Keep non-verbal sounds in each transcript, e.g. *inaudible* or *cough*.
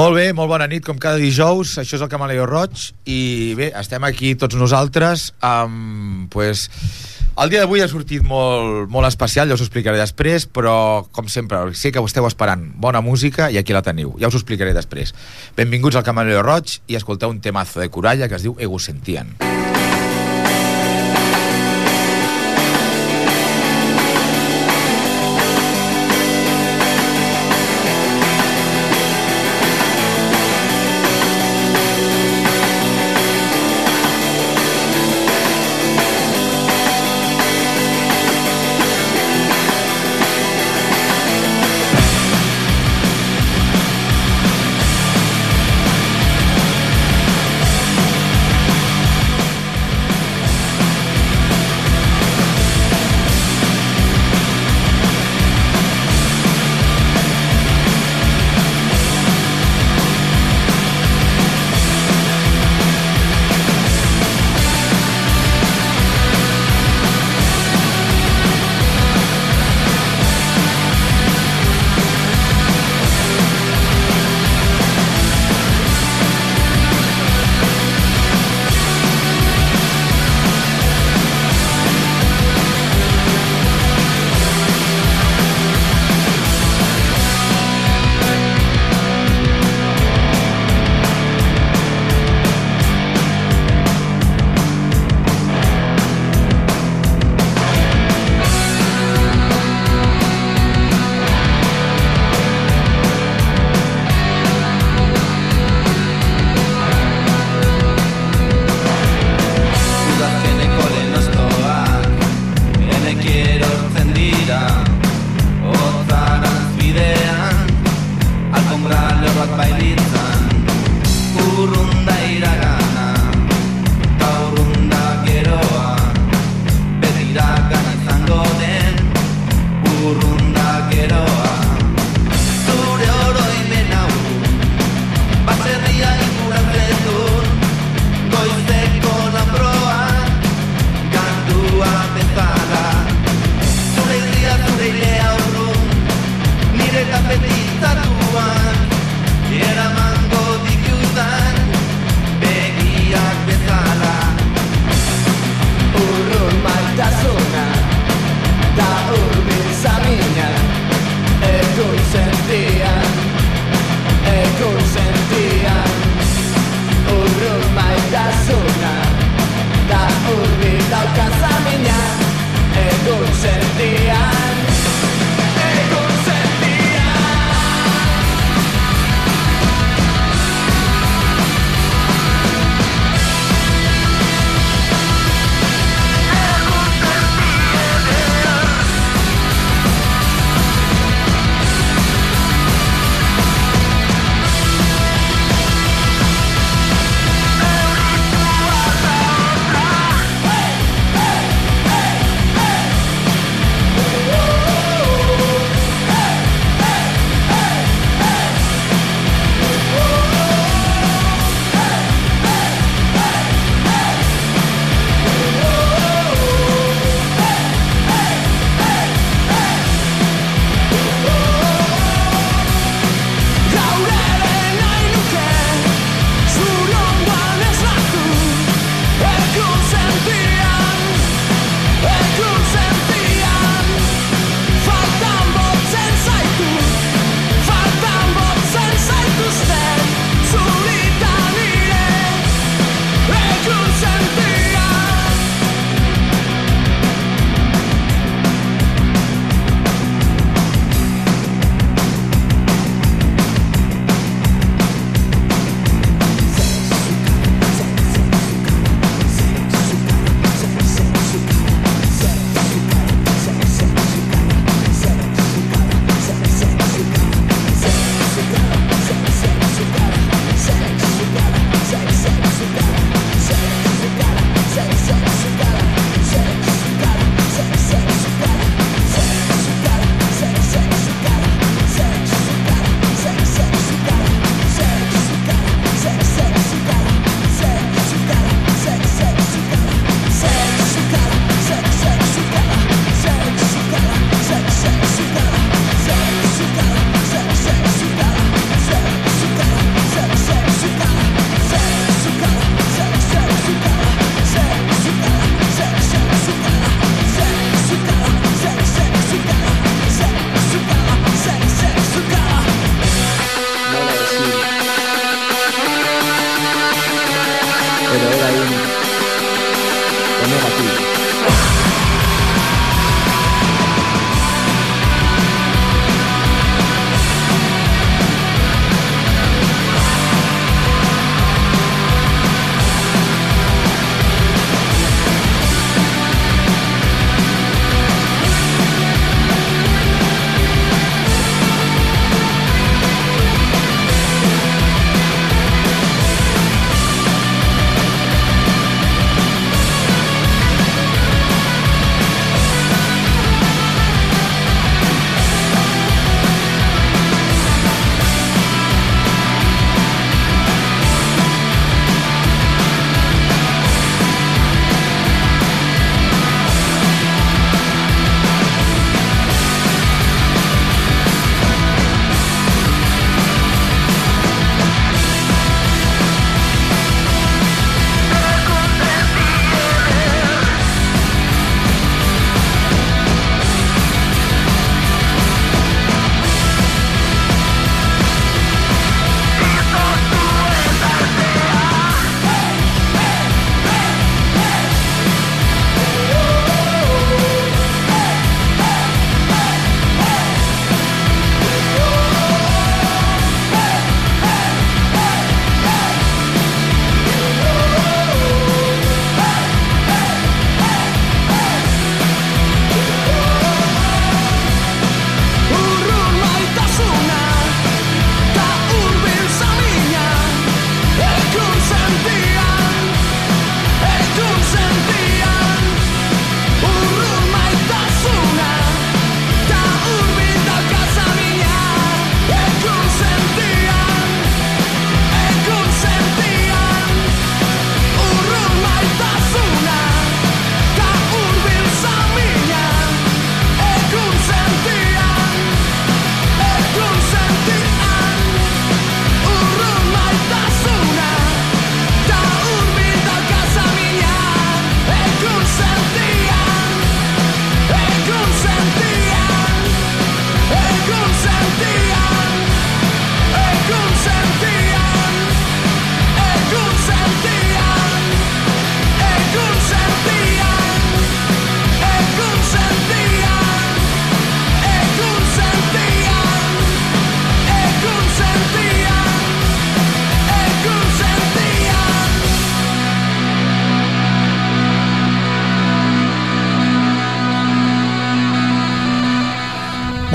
Molt bé, molt bona nit, com cada dijous. Això és el Camaleo Roig i bé, estem aquí tots nosaltres amb, pues, el dia d'avui ha sortit molt, molt especial, ja us ho explicaré després, però, com sempre, sé que esteu esperant bona música i aquí la teniu. Ja us ho explicaré després. Benvinguts al Camaleo Roig i escolteu un temazo de Coralla que es diu Egocentien. Egocentien.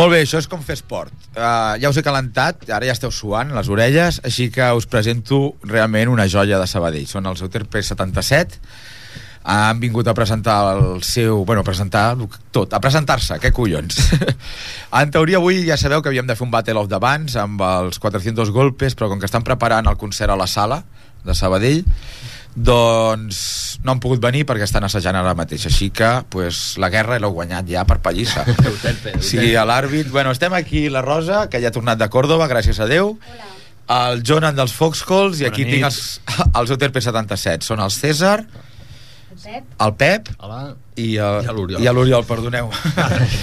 Molt bé, això és com fer esport. Uh, ja us he calentat, ara ja esteu suant les orelles, així que us presento realment una joia de Sabadell. Són els Euter P77, han vingut a presentar el seu... Bueno, a presentar tot, a presentar-se, què collons. *laughs* en teoria avui ja sabeu que havíem de fer un Battle of the Bands amb els 400 golpes, però com que estan preparant el concert a la sala de Sabadell, doncs no han pogut venir perquè estan assajant ara mateix així que pues, la guerra l'heu guanyat ja per pallissa *laughs* sí, a l'àrbit, bueno, estem aquí la Rosa que ja ha tornat de Còrdoba, gràcies a Déu Hola. el Jonan dels Foxcalls i aquí nit. tinc els, *laughs* els UTRP 77 són el César, Pep? el Pep Hola. i, el, I l'Oriol. i l'Oriol, perdoneu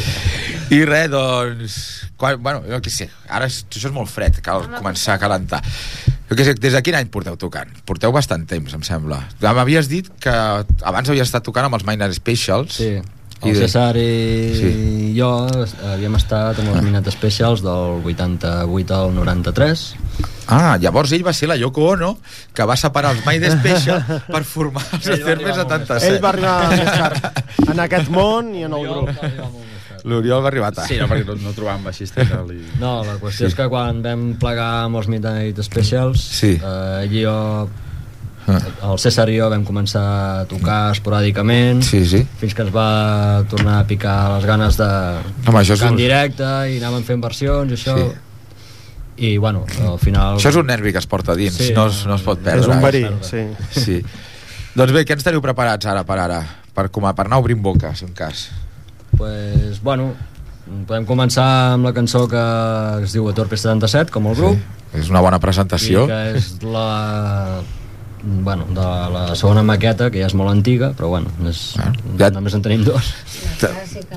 *laughs* i res, doncs quan, bueno, jo què sé, ara és, això és molt fred cal començar a calentar jo què sé, des de quin any porteu tocant? porteu bastant temps, em sembla. M'havies dit que abans havies estat tocant amb els Minor Specials. Sí, I el de- César i Sí. jo havíem estat amb els Minat Specials del 88 al 93 Ah, llavors ell va ser la Yoko Ono que va separar els Minor *laughs* Special per formar els molt 77 Ell va arribar *laughs* en aquest món i en el grup. l'Oriol va arribar tard Sí, no, perquè no, no trobàvem baixista i tal. I... No, la qüestió sí. és que quan vam plegar amb els Midnight Specials Sí. eh, ell i jo Ah. el César i jo vam començar a tocar esporàdicament sí, sí fins que ens va tornar a picar les ganes de Home, això és tocar en directe i anàvem fent versions i això Sí. i bueno, al final això és un nervi que es porta dins Sí. no, es, no es pot perdre És un eh? verí, sí. Sí. doncs bé, què ens teniu preparats ara per ara? Per, com a, per anar obrint boca, si un cas. Pues, bueno, podem començar amb la cançó que es diu Etorpe 77 com el grup És una bona presentació. i que és la bueno, de la segona maqueta que ja és molt antiga però bueno, és, Ah, ja... només en tenim dos Te-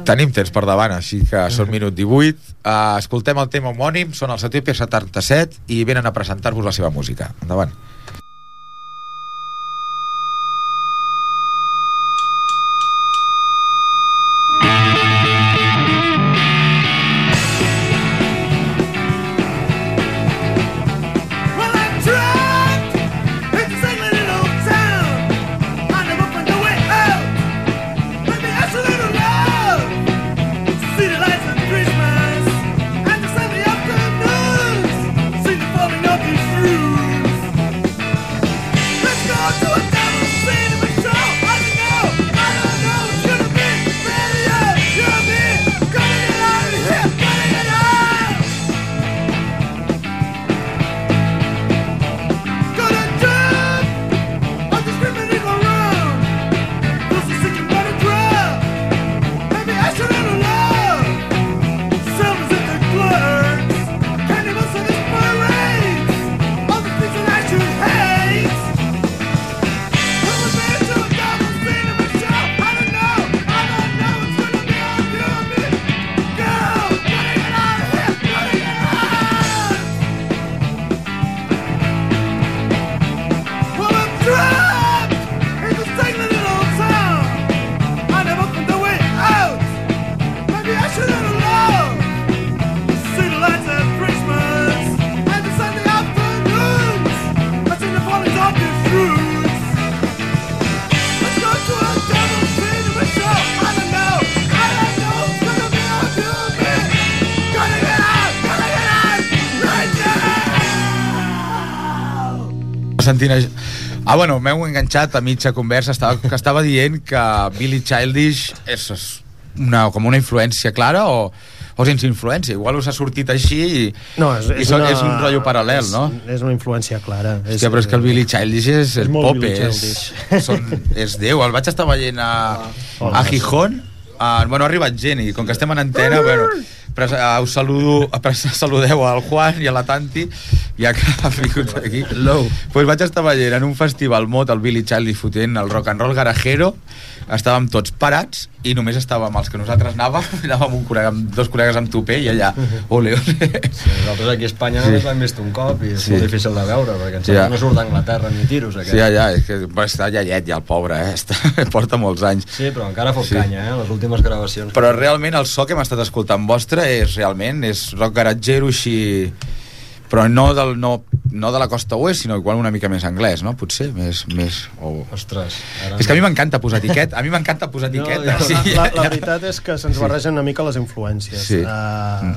Tenim temps per davant, així que són minut 18. Uh, escoltem el tema homònim, són els Etiopia 77 i venen a presentar-vos la seva música. Endavant. Això... Ah, bueno, m'heu enganxat a mitja conversa, estava, que estava dient que Billy Childish és és una, com una influència clara o, o sense influència. Igual us ha sortit així i, No, és, i so, és un rotllo paral·lel, no? És, és una influència clara. Hòstia, però és que el Billy Childish és, és, és pope, Billy és, són, és Déu. El vaig estar veient a, a Gijón, a, bueno, ha arribat gent i com que estem en antena, bueno, pres, uh, us saludo, pres, *laughs* saludeu al Juan i a la Tanti, ja que ha vingut aquí. Hello. Pues vaig estar veient en un festival mot el Billy Childish fotent el rock and roll garajero, estàvem tots parats i només estàvem els que nosaltres anàvem, *laughs* anàvem un col·lega, amb dos col·legues amb tupé i allà, ole, ole. Sí, nosaltres aquí a Espanya Sí. només l'hem vist un cop i és Sí. molt difícil de veure perquè ens Ja. no surt d'Anglaterra ni tiros aquest. Sí, allà, és que va estar llallet ja el pobre, eh? Està, *laughs* porta molts anys. Sí, però encara fot Sí. sí. canya, eh? Les últimes gravacions. Però realment el so que hem estat escoltant vostre és realment, és rock garatgero així però no, del, no, no de la costa oest, sinó igual una mica més anglès, no? Potser, més... més o... Ostres, ara... És que a mi m'encanta posar etiqueta, a mi m'encanta posar No, etiqueta. jo- sí. La, la veritat és que se'ns Sí. barregen una mica les influències. Sí. Uh,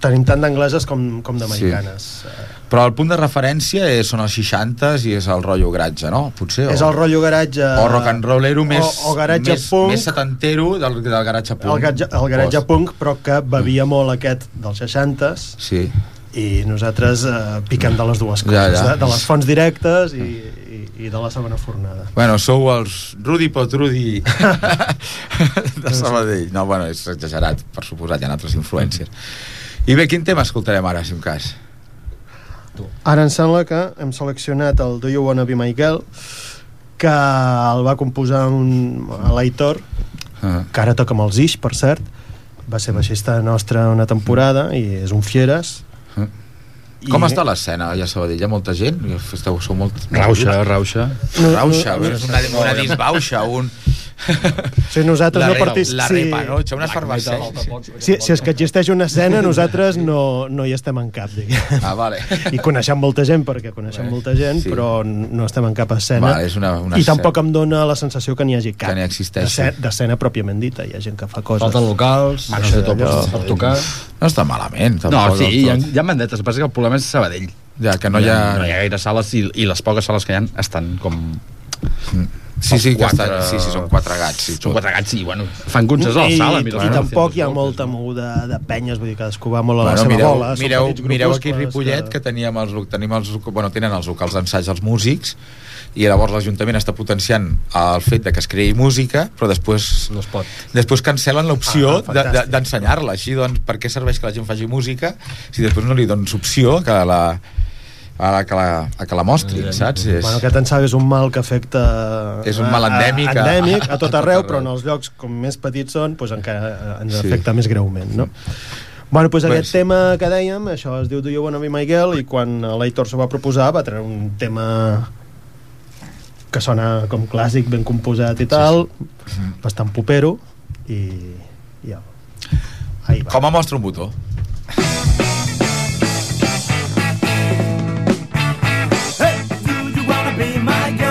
Tenim tant d'angleses com, com d'americanes. Sí. Però el punt de referència és, són els 60s i és el rotllo garatge, no? Potser, És o, el rotllo garatge... o rock and rollero més, o, o garatge més, punk, més setantero del, del garatge punk. el, garatge, el garatge O- punk, però que bevia molt aquest dels 60s Sí. i nosaltres eh, piquem de les dues coses, Ja, ja. De, de les fonts directes i, i, i de la segona fornada. Bueno, sou els Rudi Potrudi *laughs* de Sabadell. No, bueno, és exagerat, per suposat, hi ha altres influències. I bé, quin tema escoltarem ara, si un cas? Ara em sembla que hem seleccionat el Do You Wanna Be My Girl que el va composar un l'Aitor Ah. que ara toca amb els Ix, per cert va ser baixista nostre una temporada i és un fieres Ah. Com està l'escena allà a Sabadell? Hi ha molta gent? Esteu, sou molt... Rauxa, rauxa. Rauxa, és una, una disbauxa, un... *laughs* Si nosaltres la, no participem... La repanotxa, una efervescència. Si, si és que existeix una escena, *laughs* nosaltres no, no hi estem en cap, diguem. Ah, vale. I coneixem molta gent, perquè coneixem molta gent, sí. però no estem en cap escena. Vale, és una, una I tampoc em dona la sensació que n'hi hagi cap Que n'hi existeixi. d'escena- pròpiament dita. Hi ha gent que fa coses. Falten locals, Bueno, això allò- tot per tocar... No està malament, No, tampoc. sí, del hi ha, hi ha mandetes. El que el problema és Sabadell. Ja, que no hi ha... no hi ha gaire sales i, i les poques sales que hi ha estan com... Sí, sí, que Quatre- estan, sí, sí, són quatre gats. Sí, Són quatre gats i, bueno, fan concerts a la I, sala. i, mira, i tampoc hi ha molta moguda de penyes, vull dir, cadascú va molt a la Bueno, seva mireu, bola. mireu, mireu aquí Ripollet que teníem els, tenim els, bueno, tenen els locals d'ensaig els músics i llavors l'Ajuntament està potenciant el fet de que es creï música però després No es pot. després cancel·len l'opció Ah, de- de- fantàstic. d'ensenyar-la així doncs per què serveix que la gent faci música si després no li dones opció que la, a que la, a que la mostrin, saps? És, Bueno, aquest ensag és un mal que afecta... És un mal a- a- endèmic a- endèmic a, *laughs* a tot arreu, però en els llocs com més petits són, doncs encara ens Sí. afecta més greument, no? Bueno, doncs Bé, aquest sí. tema que dèiem, això es diu Do You Wanna Be My Girl, i quan l'Aitor s'ho va proposar va treure un tema que sona com clàssic, ben composat i tal, bastant popero, i... i ja. Ahí va. com a mostra un botó be my girl?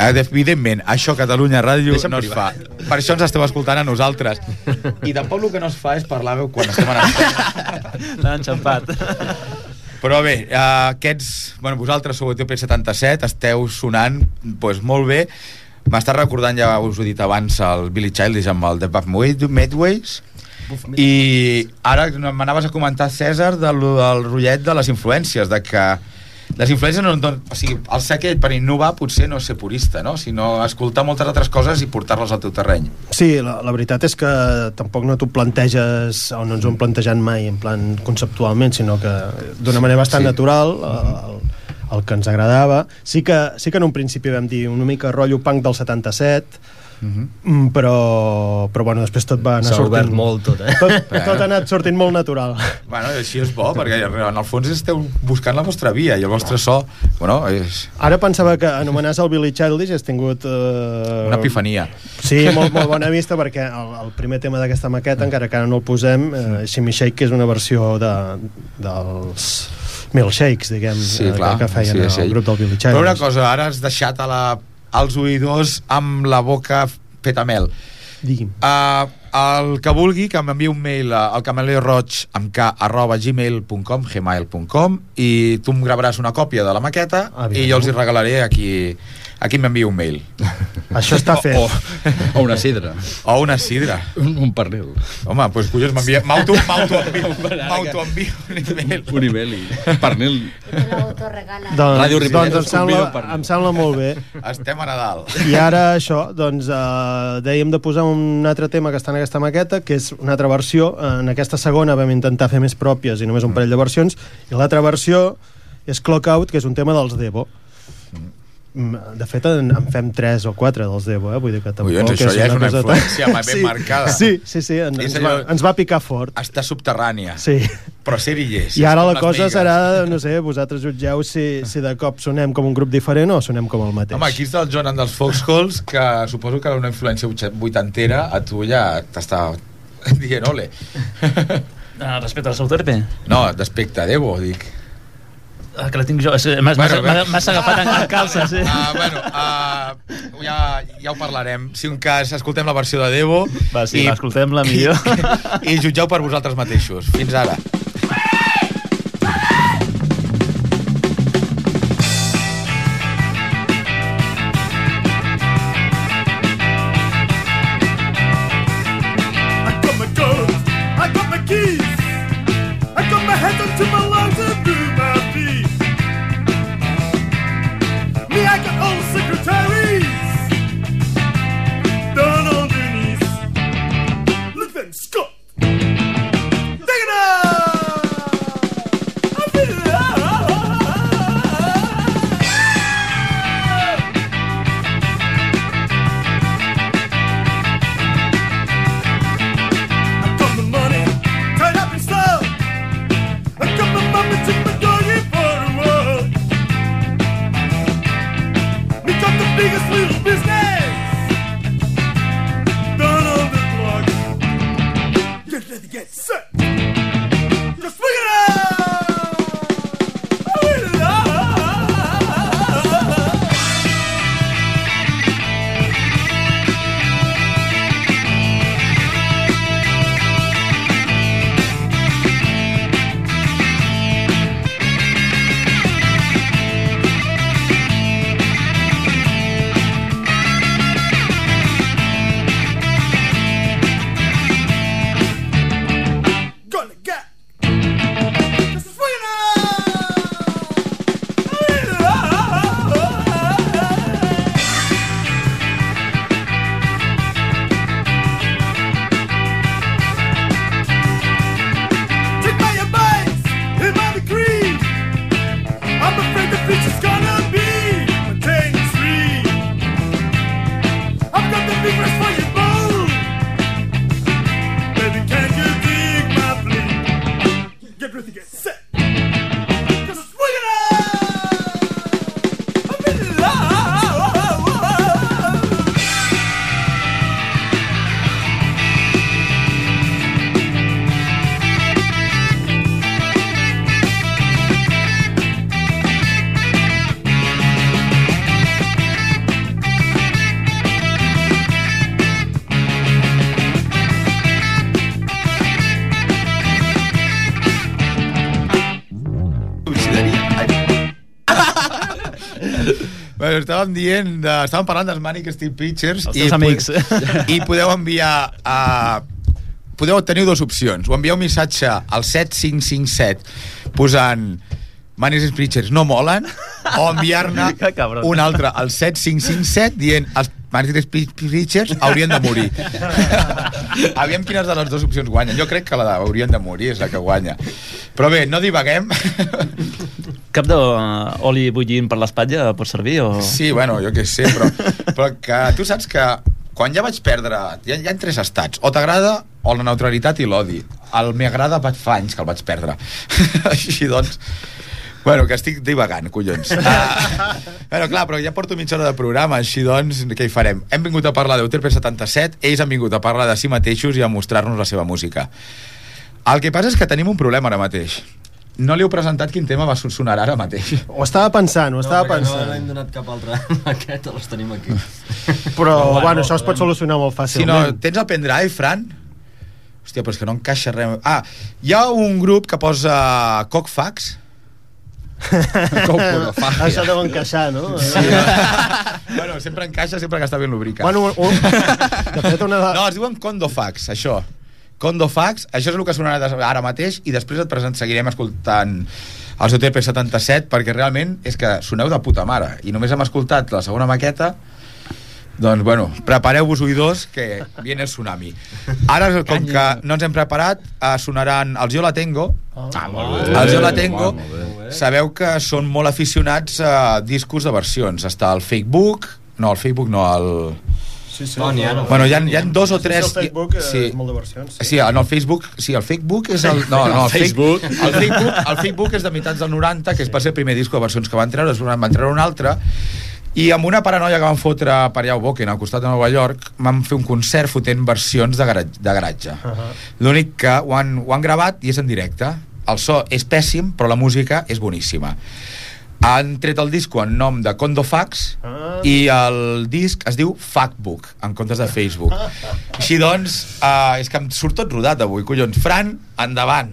Evidentment, això a Catalunya Ràdio Deixa'm no es fa. Per això ens esteu escoltant a nosaltres. I tampoc el que no es fa és parlar quan estem en. L'han *laughs* enxampat. Però bé, eh, aquests... Bueno, vosaltres sou ETP77, esteu sonant pues, molt bé. M'està recordant, ja us ho he dit abans, el Billy Childish amb el The Back Midways. I ara m'anaves a comentar, César, del, del rotllet de les influències, de que les influències no, no, o sigui, el ser aquell per innovar potser no és ser purista, no? sinó escoltar moltes altres coses i portar-les al teu terreny. Sí, la, la veritat és que tampoc no t'ho planteges o no ens ho hem plantejat mai en plan conceptualment, sinó que d'una manera bastant Sí. sí. natural el, el que ens agradava. Sí que, sí que en un principi vam dir una mica rotllo punk del 77, mm, però, però bueno, després tot va anar sortint... molt tot, eh? Tot, tot ha anat sortint molt natural. Bueno, així és bo, perquè en el fons esteu buscant la vostra via i el vostre so, bueno, és Ara pensava que anomenar el Billy Childish has tingut... Eh, una epifania. Sí, molt, molt bona vista perquè el, el primer tema d'aquesta maqueta, encara que ara no el posem, eh, Shimmy Shake, que és una versió de, dels milkshakes, diguem, Sí, eh, clar, que feien sí, el sí. grup del Billy Però una Childish. cosa, ara has deixat a la, als oïdors amb la boca feta mel. Digui'm. Uh, el que vulgui que m'enviï un mail al cameleo roig amb k arroba gmail.com gmail.com i tu em gravaràs una còpia de la maqueta Ah, i jo els hi regalaré a qui, a qui m'enviï un mail *laughs* Això està fet. O, *laughs* o una sidra. o una sidra Un, un pernil. home, doncs collons m'envia m'auto m'autoenvio *laughs* un email Un email i pernil. Doncs, Ràdio Ripollet doncs em, sembla, em sembla molt bé. estem a Nadal I ara això, doncs eh, dèiem de posar un altre tema que està en aquesta maqueta, que és una altra versió. En aquesta segona vam intentar fer més pròpies i només un parell de versions, i l'altra versió és Clock Out, que és un tema dels Devo. Mm, De fet, en, en fem tres o quatre dels Devo, eh? Vull dir que tampoc Collons, això ja és una cosa influència tan- ben marcada. Sí, sí, sí, en, És ens, va, ens va picar fort. està subterrània Sí. però ser-hi és I ara és la cosa migues. serà, no sé, vosaltres jutgeu si, si de cop sonem com un grup diferent o sonem com el mateix. Home, aquí està el Jonan dels Foxholes, que suposo que una influència vuitantera a tu ja t'està dient ole. Ah, respecte al seu terpe. No, d'aspecte Devo, dic. Ah, que la tinc jo. És- M'has Bueno, agafat en, calces, eh? Uh, bueno, uh, ja, ja ho parlarem. Si un cas, escoltem la versió de Devo Va, sí, va, escoltem-la millor. *laughs* i, i jutgeu per vosaltres mateixos. Fins ara. Bueno, estàvem dient, de, estàvem parlant dels Manic Street Preachers Els teus amics. i podeu enviar a podeu tenir dues opcions o enviar un missatge al 7557 posant Manic Street Preachers no molen o enviar-ne *laughs* un altre al 7557 dient els Manic Street Preachers haurien de morir *laughs* aviam quines de les dues opcions guanyen jo crec que la de haurien de morir és la que guanya però bé, no divaguem *laughs* Cap d'oli bullint per l'espatlla pot servir? O... Sí, bueno, jo què sé, però, però que tu saps que quan ja vaig perdre... Hi ha, hi ha tres estats. O t'agrada o la neutralitat i l'odi. El m'agrada fa anys que el vaig perdre. *laughs* Així doncs... Bueno, que estic divagant, collons. Uh, *laughs* bueno, clar, però ja porto mitja hora de programa, així doncs, què hi farem? Hem vingut a parlar d'Euterpe 77, ells han vingut a parlar de si mateixos i a mostrar-nos la seva música. El que passa és que tenim un problema ara mateix. No li heu presentat quin tema va sonar ara mateix. Ho estava pensant, ho estava no, pensant. no l'hem donat cap altre *laughs* aquest, els tenim aquí. *laughs* Però, No, bueno, no, això es pot solucionar molt Si no, fàcilment. tens el pendrive, Fran? Hòstia, però és que no encaixa res. Ah, hi ha un grup que posa Cockfax. *laughs* Això deu encaixar, no? Sí. *laughs* bueno, sempre encaixa, sempre que està ben lubricat. Bueno, un, un, *laughs* de fet, una. No, es diuen Condofax, això. Condofax, això és el que sonarà ara mateix i després et present, seguirem escoltant els UTP 77 perquè realment és que soneu de puta mare i només hem escoltat la segona maqueta doncs, bueno, prepareu-vos oïdors que viene el tsunami. Ara, com que no ens hem preparat, eh, sonaran els Jo la tengo. Ah, Els Jo la tengo. Molt bé, molt Sabeu que són molt aficionats a discos de versions. Està el Facebook... No, el Facebook no, el... Sí, sí. No, n'hi ha, no. Bueno, hi ha, hi ha dos o Sí, tres... el Facebook eh, és molt de versions. Sí, en el Facebook, sí, el Facebook és el... No, no, *laughs* el Facebook. El Facebook, el Facebook és de meitats del 90, que és per ser el primer disco de versions que van treure, després van treure un altre, i amb una paranoia que van fotre per allà a Boken, al costat de Nova York, van fer un concert fotent versions de, garatge. De garatge. Uh -huh. L'únic que ho han, ho han gravat i és en directe. El so és pèssim, però la música és boníssima. Han tret el disco en nom de Condofax Ah. i el disc es diu Factbook, en comptes de Facebook. Així doncs, uh, és que em surt tot rodat avui, collons. Fran, endavant.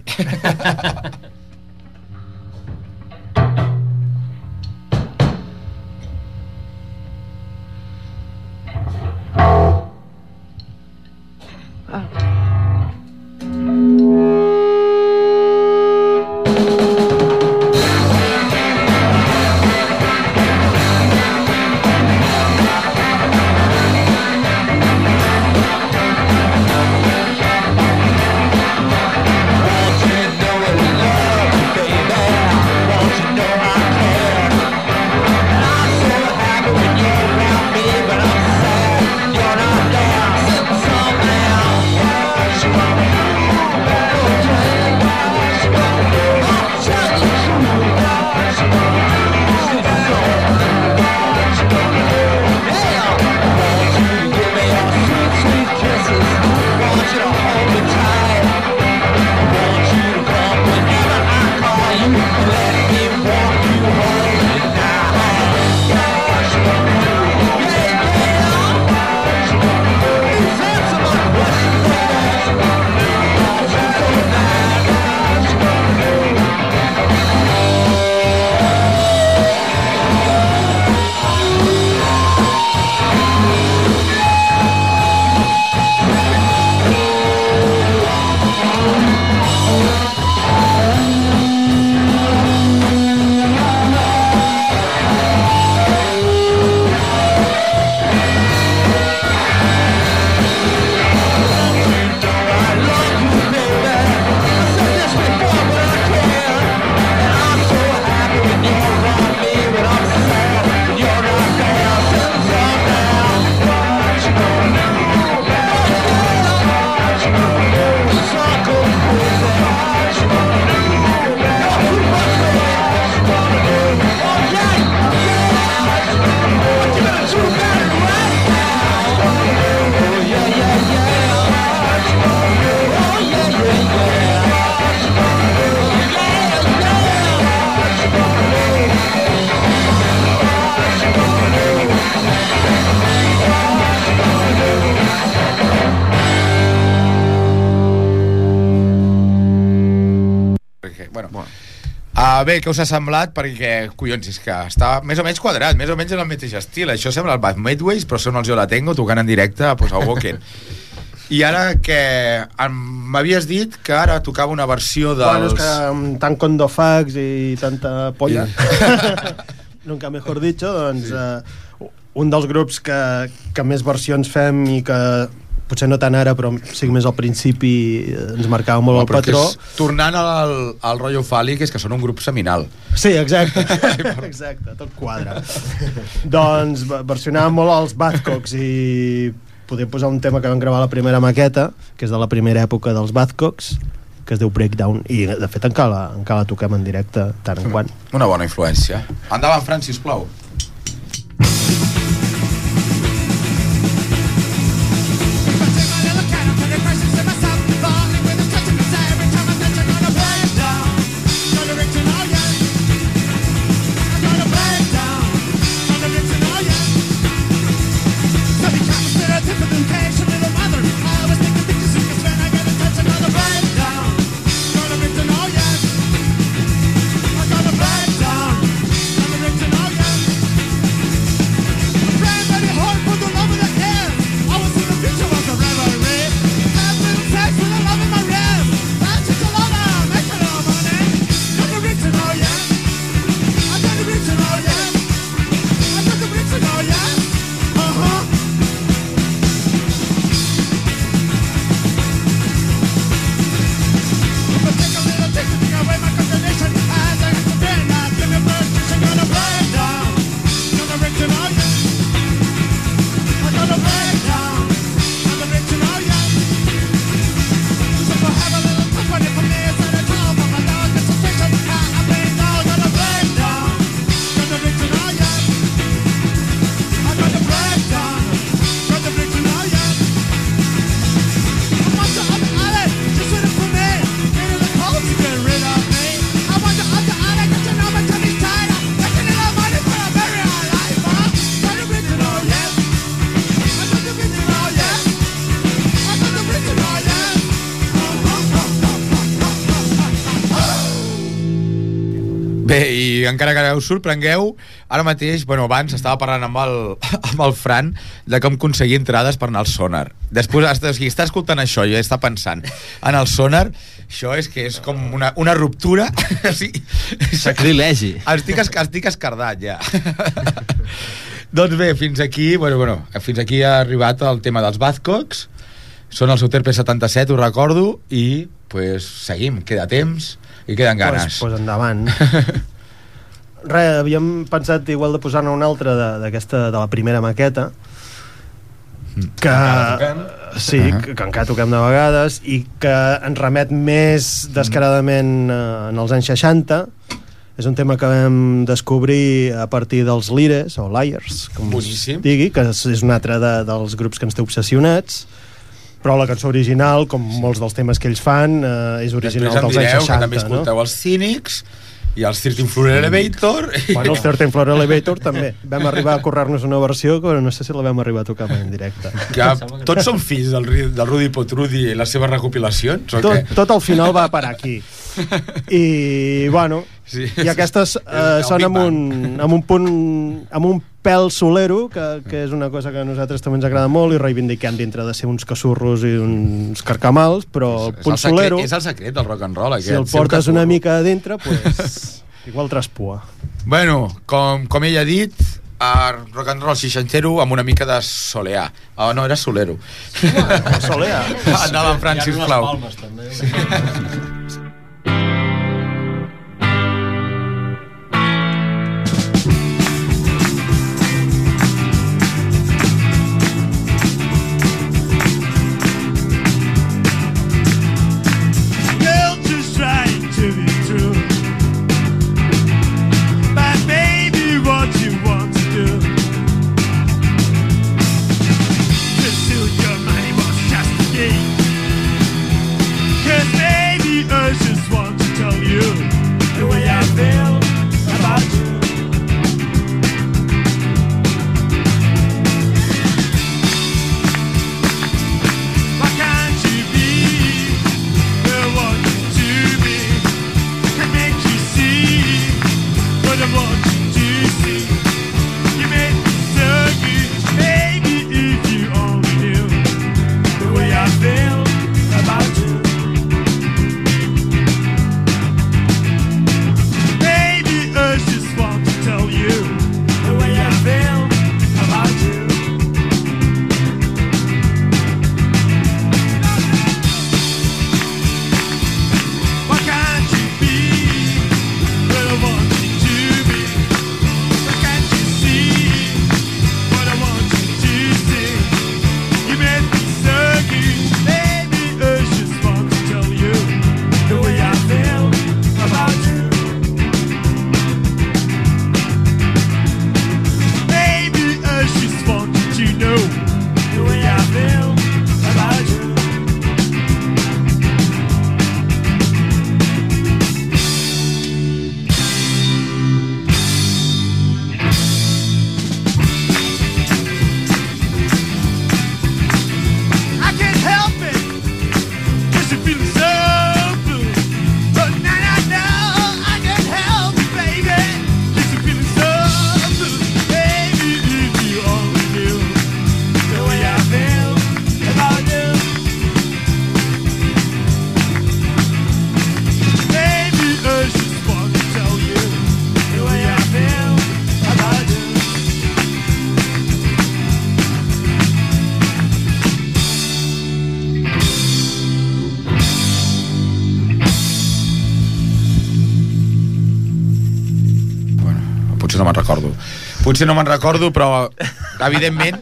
Perquè, bé, què us ha semblat? Perquè, collons, és que està més o menys quadrat, més o menys en el mateix estil. Això sembla el Bad Midways, però són els Jo la Tengo tocant en directe pues, a Woken. *laughs* I ara que m'havies dit que ara tocava una versió dels... Bueno, és que amb tant condofax i tanta polla, *laughs* nunca mejor dicho, doncs eh, un dels grups que, que més versions fem i que potser no tant ara, però sí que més al principi eh, ens marcava molt el però que patró. és, tornant al, al rotllo fàl·lic, és que són un grup seminal. Sí, exacte. *laughs* exacte, tot quadra. doncs versionàvem molt els Badcocks i poder posar un tema que vam gravar a la primera maqueta, que és de la primera època dels Badcocks, que es diu Breakdown, i de fet encara encara la toquem en directe tant en quant. Una bona influència. Endavant, Fran, sisplau. Bé, i encara que us sorprengueu, ara mateix, bueno, abans estava parlant amb el, *laughs* amb el Fran de com aconseguir entrades per anar al Sonar. Després, hasta, qui està escoltant això i està pensant en el Sonar, això és que és com una, una ruptura. *laughs* sí, Sacrilegi. estic, es- estic escardat, ja. *laughs* doncs bé, fins aquí, bueno, bueno, fins aquí ha arribat el tema dels Bazcocks. Són el Sauter P77, ho recordo, i pues, seguim, queda temps i queden ganes. Pues, pues endavant. *laughs* Res, havíem pensat igual de posar-ne una altra de- d'aquesta, de, la primera maqueta, que, sí, Ahà. que, que encara toquem de vegades i que ens remet més descaradament eh, en els anys 60 és un tema que vam descobrir a partir dels Lires o Liars com Boníssim. es digui, que és un altre de, dels grups que ens té obsessionats però la cançó original, com molts dels temes que ells fan, eh, és original Després em dels anys direu 60 que també escolteu els Cínics i els 13 Floor Elevator. Bueno, els 13 Floor Elevator també. Vam arribar a currar-nos una versió que no sé si la vam arribar a tocar mai en directe. que tots són fills del, del Rudy Potrudi i les seves recopilacions o Tot, què? tot al final va parar aquí. I, bueno, Sí, i aquestes el eh, són Big amb un, amb un punt amb un pèl solero que, que és una cosa que a nosaltres també ens agrada molt i reivindiquem dintre de ser uns casurros i uns carcamals però el És punt el secret, solero és el secret del rock and roll aquest, si el portes una mica a dintre pues, *laughs* igual traspua. Bueno, com, com ell ha dit a rock and roll seixantero amb una mica de soleà. Oh, no, era solero. Solea *laughs* endavant Fran, sisplau. Girl, *laughs* Potser no me'n recordo, però evidentment,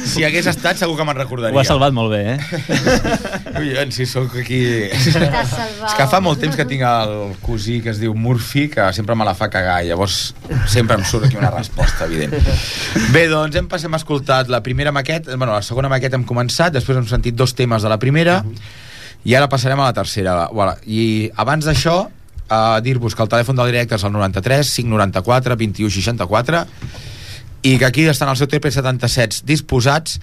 si hagués estat segur que me'n recordaria. Ho has salvat molt bé, eh? *laughs* Collons, si sóc aquí... És que fa molt temps que tinc el cosí que es diu Murphy, que sempre me la fa cagar, llavors sempre em surt aquí una resposta, evident. Bé, doncs hem, passat, hem escoltat la primera maqueta, bueno, la segona maqueta hem començat, després hem sentit dos temes de la primera, i ara passarem a la tercera. Voilà. I abans d'això, uh, dir-vos que el telèfon del directe és el 93 594 21 64 i que aquí estan els TP77 disposats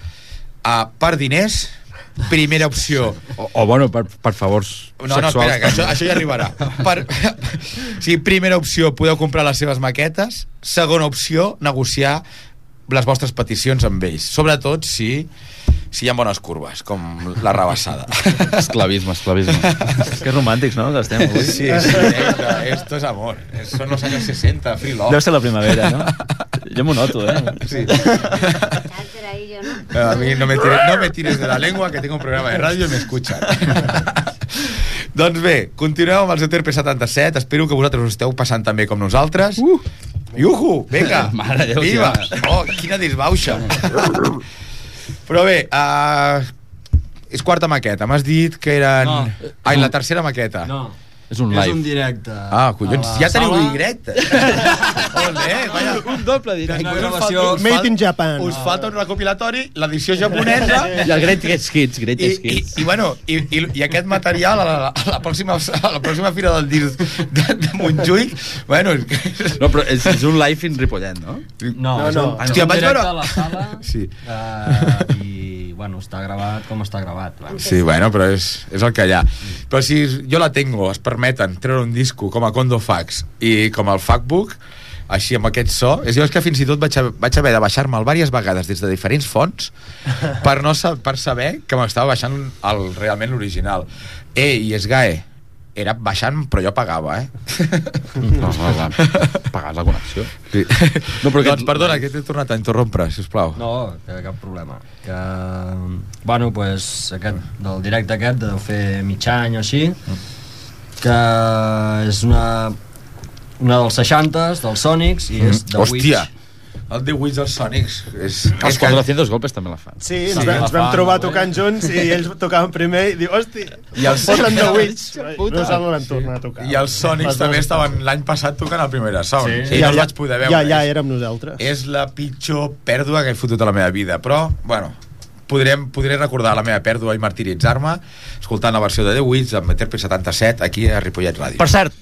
uh, per diners primera opció O, o bueno, per, per favors no, no, sexuals. espera, que això, això ja arribarà. Per, sí, primera opció, podeu comprar les seves maquetes. Segona opció, negociar les vostres peticions amb ells. Sobretot si, si hi ha bones curves, com la rebassada. Esclavisme, esclavisme. Que romàntics, no?, que estem avui. Sí, sí, esto, esto es amor. Son los años 60, free love. Deu ser la primavera, no? Jo m'ho noto, eh? *laughs* Sí. Yo, *laughs* ¿no? A mí no me, tires, no me tires de la lengua, que tengo un programa de ràdio i m'escuchan. *laughs* doncs bé, continuem amb el ZRP 77. Espero que vosaltres us esteu passant també com nosaltres. Uh! Iuhu! Vinga! Mare de Déu, Viva! ja. Oh, quina disbauxa! Però bé, uh, és quarta maqueta. M'has dit que eren... No. Ai, la tercera maqueta. No, És un és un live. directe. Ah, collons, ja teniu sala. directe. *laughs* Olé, vaya. Un doble directe. gravació... falta- us Made falta- in Japan. Us falta un recopilatori, l'edició japonesa, *laughs* I el Greatest Hits, i, Greatest i, Hits. i, bueno, i, i, i aquest material a la, a la, pròxima, a la pròxima fira del disc de, de Montjuïc bueno, No, però és, és un live in Ripollet, no? No, No, no. Hòstia, vaig veure- a la sala Sí. uh, i, bueno, està gravat com està gravat. Bueno. sí, bueno, però és, és el que hi ha però si jo la tengo, es permeten treure un disco com a Condo Fax i com el Facbook així amb aquest so, és, jo és que fins i tot vaig, a, vaig haver de baixar-me'l diverses vegades des de diferents fonts per, no, sa- per saber que m'estava baixant el, realment l'original eh, i Esgae era baixant, però jo pagava, eh? No, no, no. Pagar la connexió. Sí. No, però doncs perdona, que t'he tornat a interrompre, sisplau. No, que cap problema. Que, bueno, pues, aquest, del directe aquest deu fer mig any o així, que és una, una dels 60s, dels Sonics, i és The Mm. Hòstia, Witch. El The dels Sonics. És, Els és que- 400 golpes també la fan. Sí, ens, Sí, ens vam fan, trobar molt bé. tocant junts i ells tocaven primer i diu, hosti, I els- posen *laughs* The Witch. No vam tornar a tocar. I els Sonics Les també estaven l'any passat tocant el primer sound. Sí. Sí, I no els vaig poder veure. Ja, ja érem nosaltres. És la pitjor pèrdua que he fotut a la meva vida. Però, bueno, podrem, podré recordar la meva pèrdua i martiritzar-me escoltant la versió de The Witch amb TP77 aquí a Ripollet Ràdio. Per cert,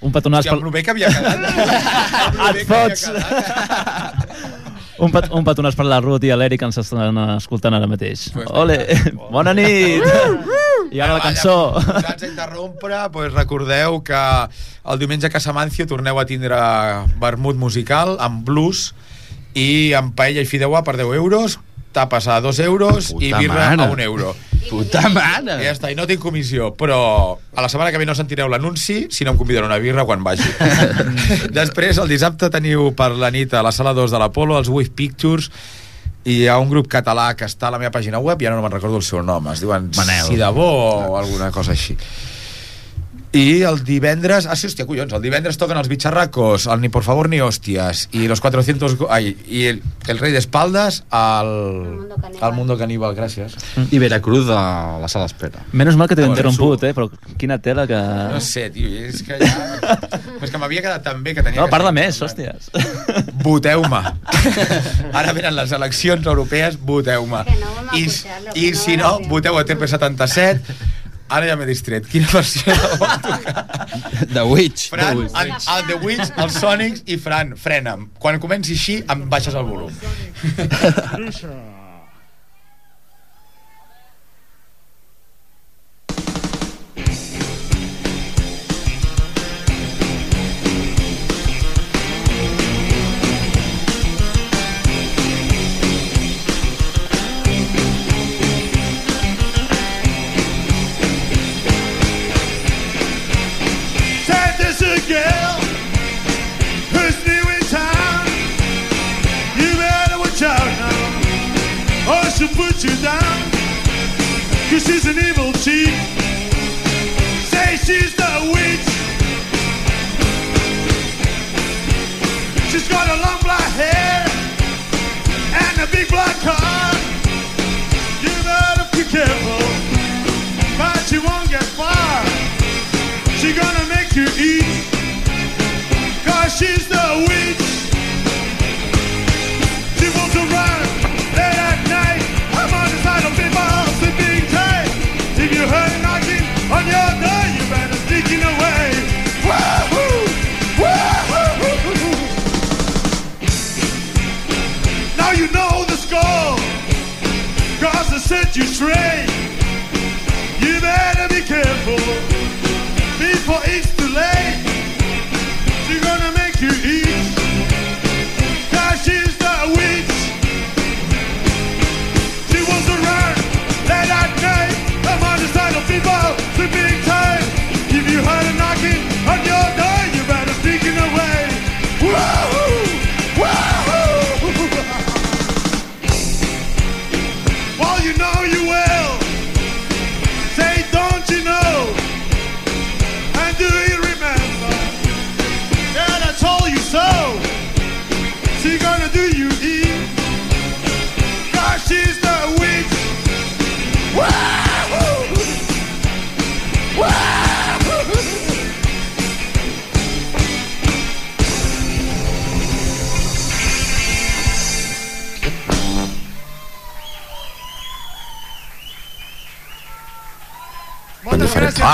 un petonàs Hòstia, lo bé que havia quedat. *laughs* Et fots. Un, pet, un petonàs per la Ruth i l'Eric ens estan escoltant ara mateix. Pues Ole, bona nit! I ara la cançó. Posats a interrompre, pues recordeu que el diumenge a Casamancio torneu a tindre vermut musical amb blues i amb paella i fideuà per 10 euros, tapes a 2 euros Puta i birra mare. a 1 euro. Puta mare! I ja està, i no tinc comissió, però a la setmana que ve no sentireu l'anunci si no em convidaré a una birra quan vagi. *laughs* Després, el dissabte teniu per la nit a la sala 2 de l'Apolo, els Wave Pictures, i hi ha un grup català que està a la meva pàgina web i ara no me'n recordo el seu nom, es diuen Manel. Sidabó o alguna cosa així. I el divendres... Ah, sí, hòstia, collons, el divendres toquen els bitxarracos, el Ni por favor ni hòsties, i los 400... go- Ai, i el, el rei d'espaldes al... Al Mundo Caníbal, gràcies. I Veracruz a la sala d'espera. Menys mal que t'he interromput, eh? Però quina tela que... No sé, tio, és que ja... *laughs* és que m'havia quedat tan bé que tenia No, que parla més, parlant. hòsties. Voteu-me. *laughs* Ara venen les eleccions europees, voteu-me. No I, I no si no, voteu a TP77. Ara ja m'he distret. Quina versió de vol tocar? The Witch. Fran, The Witch. el, el The Witch, els Sonics i Fran, frena'm. Quan comenci així, em baixes el volum.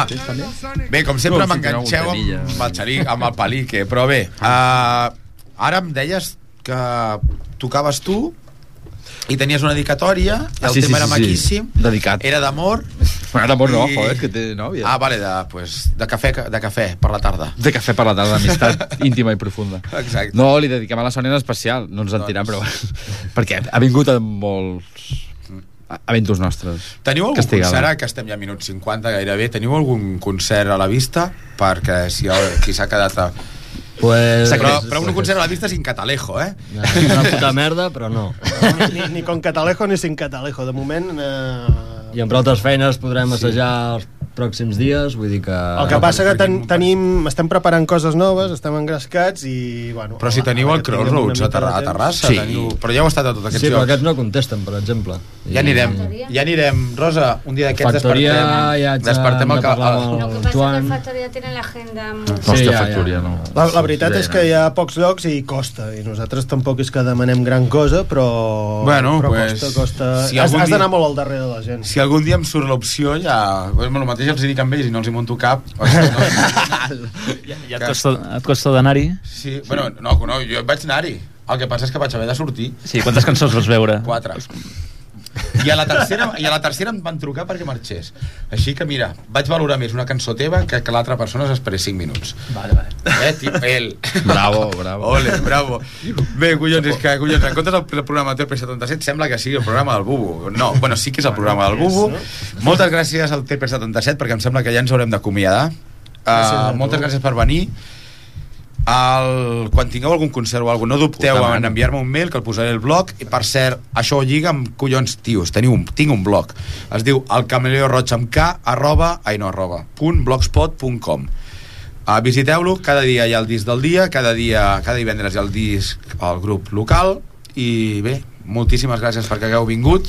Ah, bé, com sempre sí, m'enganxeu amb, amb, el xeric, amb el palique, però bé, uh, ara em deies que tocaves tu i tenies una dedicatòria i el Ah, sí, sí, tema era sí, sí. maquíssim Dedicat. era d'amor Bueno, d'amor no, I- joder, que té nòvia. ah, vale, de, pues, de, cafè, de cafè per la tarda De cafè per la tarda, amistat *laughs* íntima i profunda. Exacte. No, li dediquem a la Sònia en especial, no ens en Doncs- però... *laughs* perquè ha vingut a molts eventos nostres. Teniu algun Castigada. concert, ara que estem ja a minut 50 gairebé, teniu algun concert a la vista? Perquè si qui s'ha quedat a... Pues... Però, però un concert a la vista sin catalejo, eh? Una puta merda, però no. Ni, ni, ni con catalejo ni sin catalejo. De moment... Eh... I amb altres feines podrem assajar els pròxims dies, vull dir que... El que passa que ten, tenim, estem preparant coses noves, estem engrescats i... Bueno, Però si teniu el Crossroads a, Terra, a. Terrassa, Sí. teniu... però ja heu estat a tots aquests Sí, però llocs. aquests no contesten, per exemple. Ja anirem, ja anirem. Rosa, un dia d'aquests Factoria, despertem. ja despertem el, el, amb es que Joan. el Factoría tiene la agenda muy... No, hòstia, Sí, ja, ja. factoria, no. La, la veritat és que hi ha pocs llocs i costa, i nosaltres tampoc és que demanem gran cosa, però, Bueno, però pues, costa, costa... si has has d'anar molt al darrere de la gent. Si algun dia em surt l'opció, ja... Bueno, el mateix els hi dic amb ells i no els hi monto cap. O sigui, no, *laughs* Ja, ja et costa, et costa d'anar-hi? sí, bueno, no, no, jo vaig anar-hi. El que passa és que vaig haver de sortir. Sí, quantes cançons vols veure? Quatre. I a, la tercera, I a la tercera em van trucar perquè marxés. Així que, mira, vaig valorar més una cançó teva que que l'altra persona s'esperés 5 minuts. Vale, vale. Eh, tip, el. Bravo, bravo. Ole, bravo. Bé, collons, és que, collons, en comptes del programa del TP77 sembla que sigui el programa del Bubu. No, bueno, sí que és el programa del Bubu. Moltes gràcies al TP77 perquè em sembla que ja ens haurem d'acomiadar. Uh, moltes gràcies per venir. El, quan tingueu algun concert o alguna no dubteu Puta en enviar-me un mail que el posaré al blog. I per cert, això ho lliga amb collons tios. Teniu un, tinc un blog. Es diu el cameleo roig amb k arroba, ai no arroba, punt blogspot.com uh, visiteu-lo, cada dia hi ha el disc del dia cada dia, cada divendres hi ha el disc al grup local. I bé, moltíssimes gràcies perquè hagueu vingut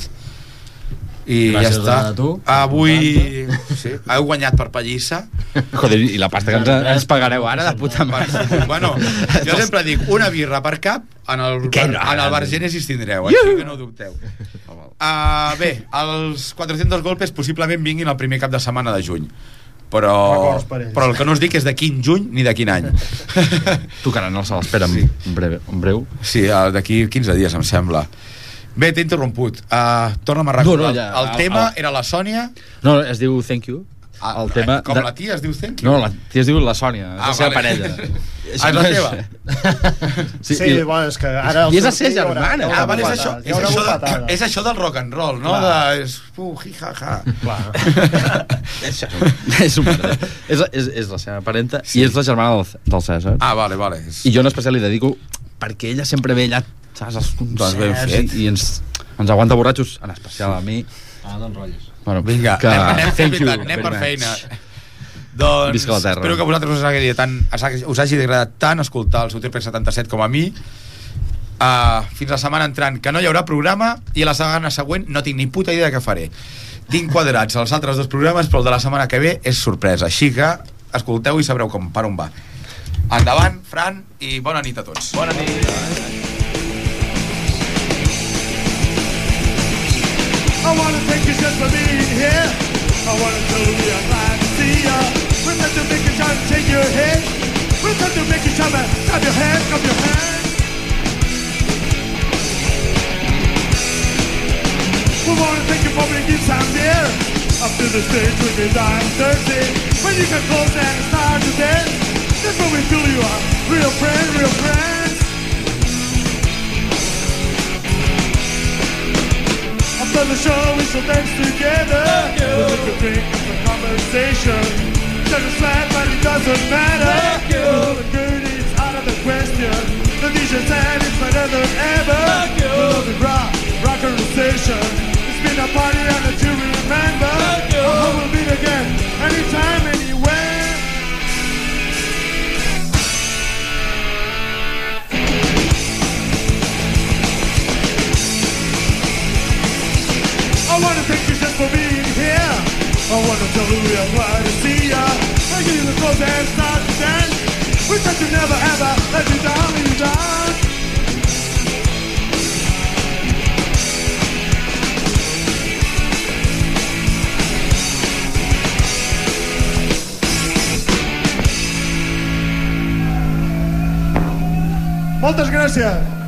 i Gràcies ja està a tu. avui sí, heu guanyat per pallissa *laughs* Joder, i la pasta que ens, ens pagareu ara de puta mare. bueno, *laughs* jo sempre dic una birra per cap en el, Què bar, no? en el bar Genesis tindreu així que no ho dubteu uh, bé, els 400 golpes possiblement vinguin el primer cap de setmana de juny però, però el que no us dic és de quin juny ni de quin any Tocaran el salt, espera, Sí. en breu. En breu. sí, eh, d'aquí 15 dies em sembla bé, t'he interromput uh, torna'm a recordar No, no, el, ja, el el- tema el- era la Sònia No, es diu Thank You. Ah, el tema com de- la tia es diu Thank You No, la tia es diu la Sònia, és Ah, la seva vale. parella. Ah, és la teva? *laughs* Sí, sí i- bueno, és que ara... I és la seva germana. Ah, vale, és això, és, això de, és això del rock and roll, no? Clar. De, és, uh, hi, ha, ha. *laughs* és, és, un és, és, és la seva parenta sí. i és la germana del, del César. Ah, vale, vale. I jo en especial li dedico perquè ella sempre ve allà, saps, Doncs ben concerts fet. i, i ens, ens aguanta borratxos, en especial a mi. Ah, doncs rotllos. Bueno, Vinga, que... anem, anem, you anem, anem per feina. Doncs Visca la terra. espero que a vosaltres us hagi, tant, us hagi agradat tant escoltar el Sotir 77 com a mi. Uh, fins la setmana entrant, que no hi haurà programa i a la setmana següent no tinc ni puta idea de què faré. Tinc quadrats els altres dos programes, però el de la setmana que ve és sorpresa. Així que escolteu i sabreu com, per on va. Endavant, Fran, i bona nit a tots. Bona nit. I wanna thank you just for being here. I wanna tell you I'm glad to see ya. We're such to make you try to take your head. We're such to make try to clap your hands, clap your hands. We wanna thank you for bringing time there. Up to the stage with your dying thirsty. When you can close and time to dance. That's when we feel you are real friend, real friends. After the show, we shall dance together. We'll a drink and some conversation. Just a slap, but it doesn't matter. We'll the good is out of the question. The DJ said it's better than ever. We'll love the rock, rock conversation. It's been a party and a to remember. I hope we'll meet again, wanna thank you just for being here. I wanna tell you we are glad to see ya. I give you the clothes and start to dance. We said to never ever let you down, you down. Moltes gràcies.